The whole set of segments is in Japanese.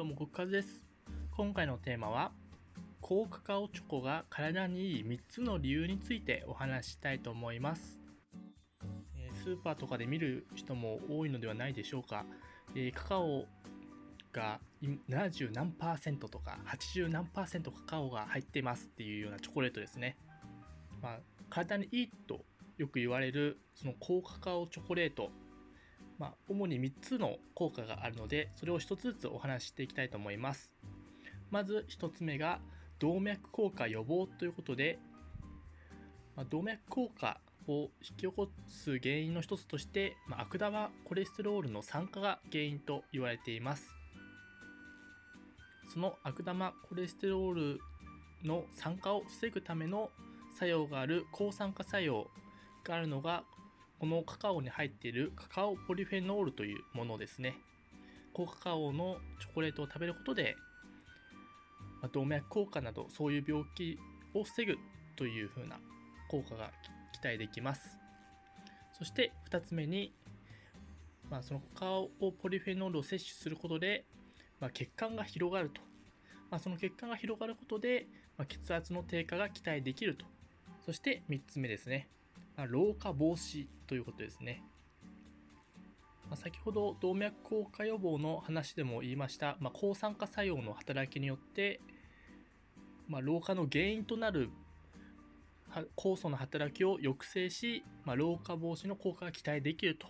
どうも、国和です。今回のテーマは、高カカオチョコが体にいい3つの理由についてお話ししたいと思います。スーパーとかで見る人も多いのではないでしょうか。カカオが70何パーセントとか80何パーセントカカオが入ってますっていうようなチョコレートですね。まあ、体にいいとよく言われるその高カカオチョコレートまあ、主に3つの効果があるので、それを1つずつお話ししていきたいと思います。まず1つ目が、動脈硬化予防ということで、まあ、動脈硬化を引き起こす原因の一つとして、まあ、悪玉コレステロールの酸化が原因と言われています。その悪玉コレステロールの酸化を防ぐための作用がある抗酸化作用があるのがこのカカオに入っているカカオポリフェノールというものですね。高カカオのチョコレートを食べることで、まあ動脈硬化などそういう病気を防ぐというふうな効果が期待できます。そして2つ目に、まあ、そのカカオポリフェノールを摂取することで、まあ、血管が広がると。まあ、その血管が広がることで、ま、血圧の低下が期待できると。そして3つ目ですね。ま、老化防止ということですね。まあ、先ほど動脈硬化予防の話でも言いました、まあ、抗酸化作用の働きによって、まあ、老化の原因となる酵素の働きを抑制し、まあ、老化防止の効果が期待できると。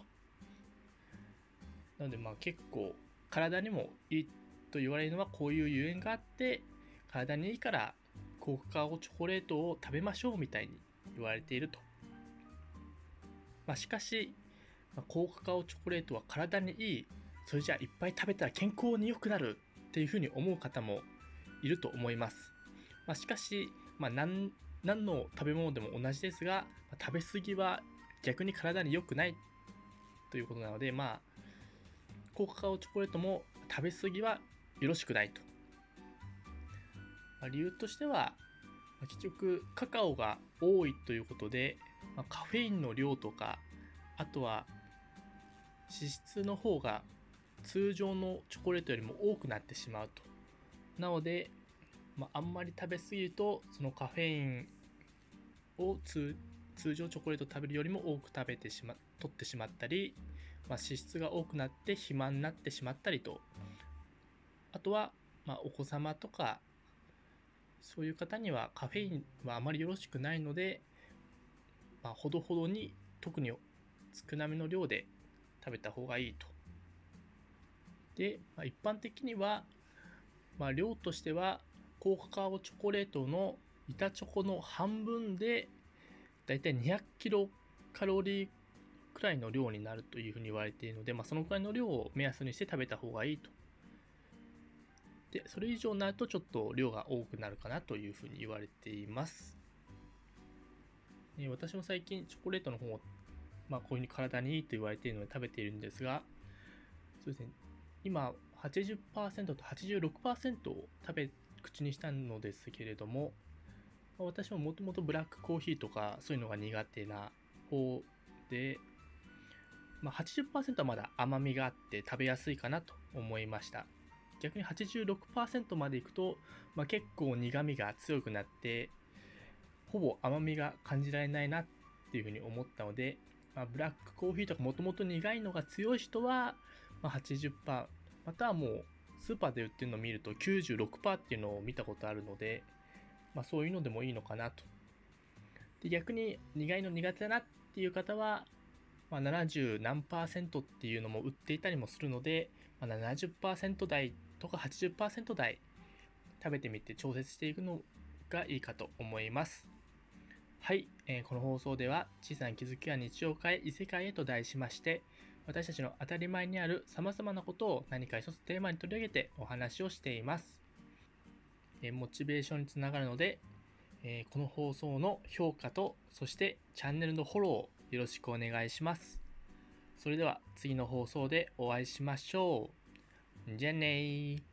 なのでまあ結構体にもいいと言われるのはこういうゆえんがあって体にいいから高カカオチョコレートを食べましょうみたいに言われていると。まあ、しかし、まあ、高カカオチョコレートは体にいい、それじゃあいっぱい食べたら健康に良くなるっていうふうに思う方もいると思います。まあ、しかし、まあ何、何の食べ物でも同じですが、まあ食べ過ぎは逆に体に良くないということなので、まあ、高カカオチョコレートも食べ過ぎはよろしくないと。まあ、理由としては、結局カカオが多いということで、まあ、カフェインの量とかあとは脂質の方が通常のチョコレートよりも多くなってしまうと。なので、まあ、んまり食べ過ぎるとそのカフェインを通常チョコレート食べるよりも多く食べてしま取ってしまったり、まあ、脂質が多くなって肥満になってしまったりと。あとは、まあ、お子様とかそういう方にはカフェインはあまりよろしくないので、まあ、ほどほどに特に少なめの量で食べた方がいいと。で、まあ、一般的には、まあ、量としては高カカオチョコレートの板チョコの半分でだいたい200キロカロリーくらいの量になるというふうに言われているので、まあ、そのくらいの量を目安にして食べた方がいいと。で、それ以上になるとちょっと量が多くなるかなというふうに言われています。え私も最近チョコレートの方を、まあ、こういうふうに体にいいと言われているので食べているんですが、そうですね、今80%と86%を食べ、口にしたのですけれども、ま私ももともとブラックコーヒーとかそういうのが苦手な方で、まあ、80%はまだ甘みがあって食べやすいかなと思いました。逆に86%までいくと、まあ、結構苦味が強くなって、ほぼ甘みが感じられないなっていうふうに思ったので、まあ、ブラックコーヒーとかもともと苦いのが強い人は、まあ、80%、またはもうスーパーで売ってるのを見ると96%っていうのを見たことあるので、まあ、そういうのでもいいのかなと。で逆に苦いの苦手だなっていう方は、まあ、70何パーセントっていうのも売っていたりもするので、まあ、70%台とか80%台食べてみて調節していくのがいいかと思います。はい、えーこの放送では小さな気づきは日常を変え異世界へと題しまして私たちの当たり前にある様々なことを何か一つテーマに取り上げてお話をしています。えーモチベーションにつながるので、えーこの放送の評価とそしてチャンネルのフォローよろしくお願いします。それでは次の放送でお会いしましょう。じゃあねー。